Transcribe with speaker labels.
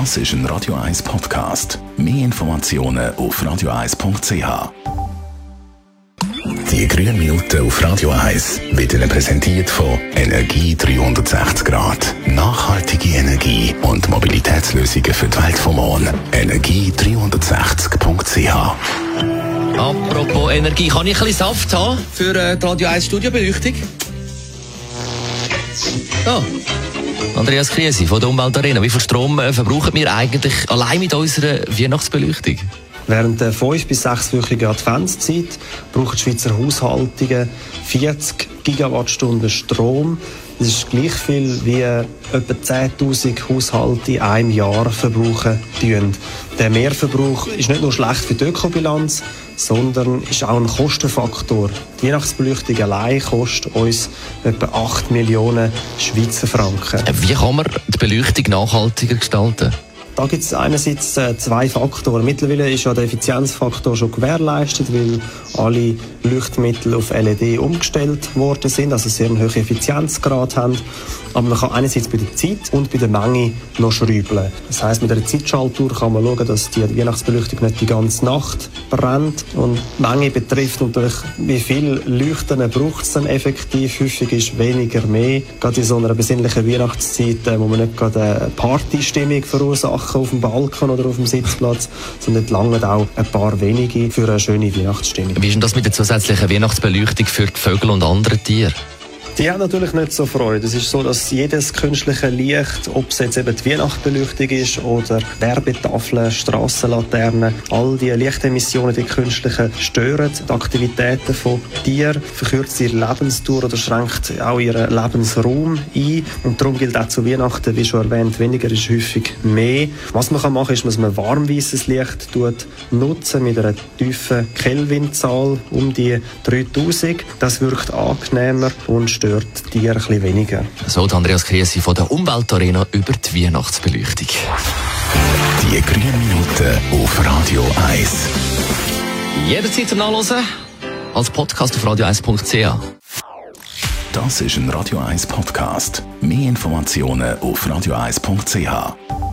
Speaker 1: Das ist ein Radio 1 Podcast. Mehr Informationen auf radio1.ch. Die grünen Minuten auf Radio 1 werden präsentiert von Energie 360 Grad. Nachhaltige Energie und Mobilitätslösungen für die Welt vom Morgen. Energie360.ch
Speaker 2: Apropos Energie, kann ich ein bisschen Saft haben für äh, die Radio 1 Studiobeleuchtung? Oh. Andreas Kriesi von der Umweltarena. Wie viel Strom äh, verbrauchen wir eigentlich allein mit unserer Weihnachtsbeleuchtung?
Speaker 3: Während der 5 bis 6 wöchigen Adventszeit brauchen die Schweizer Haushaltungen 40 Gigawattstunden Strom. Das ist gleich viel wie etwa 10.000 Haushalte in einem Jahr verbrauchen. Der Mehrverbrauch ist nicht nur schlecht für die Ökobilanz, sondern ist auch ein Kostenfaktor. Die Weihnachtsbeleuchtung allein kostet uns etwa 8 Millionen Schweizer Franken.
Speaker 2: Wie kann man die Beleuchtung nachhaltiger gestalten?
Speaker 3: Da gibt es einerseits äh, zwei Faktoren. Mittlerweile ist ja der Effizienzfaktor schon gewährleistet, weil alle Leuchtmittel auf LED umgestellt worden sind, also sehr einen hohen Effizienzgrad haben. Aber man kann einerseits bei der Zeit und bei der Menge noch schrauben. Das heißt, mit einer Zeitschaltuhr kann man schauen, dass die Weihnachtsbeleuchtung nicht die ganze Nacht brennt. Und die Menge betrifft natürlich, wie viel Leuchten braucht es dann effektiv. Häufig ist weniger mehr. Gerade in so einer besinnlichen Weihnachtszeit, äh, wo man nicht gerade eine Partystimmung verursacht machen auf dem Balkon oder auf dem Sitzplatz, sondern lange auch ein paar wenige für eine schöne Weihnachtsstimmung.
Speaker 2: Wie ist denn das mit der zusätzlichen Weihnachtsbeleuchtung für die Vögel und andere Tiere?
Speaker 3: Die haben natürlich nicht so Freude. Es ist so, dass jedes künstliche Licht, ob es jetzt eben die Weihnachtsbeleuchtung ist oder Werbetafeln, Strassenlaternen, all die Lichtemissionen, die künstlichen, stören die Aktivitäten von Tieren, verkürzt ihre Lebensdauer oder schränkt auch ihren Lebensraum ein. Und darum gilt auch zu Weihnachten, wie schon erwähnt, weniger ist häufig mehr. Was man machen kann, ist, dass man warmweißes Licht tut, nutzen mit einer tiefen Kelvinzahl um die 3000. Das wirkt angenehmer und stört die Tiere ein bisschen weniger.
Speaker 2: So, Andreas Kriesi von der Umweltarena über die Weihnachtsbeleuchtung.
Speaker 1: Die grünen Minuten auf Radio 1.
Speaker 2: Jederzeit zum Nachlesen als Podcast auf radio1.ch.
Speaker 1: Das ist ein Radio 1 Podcast. Mehr Informationen auf radio1.ch.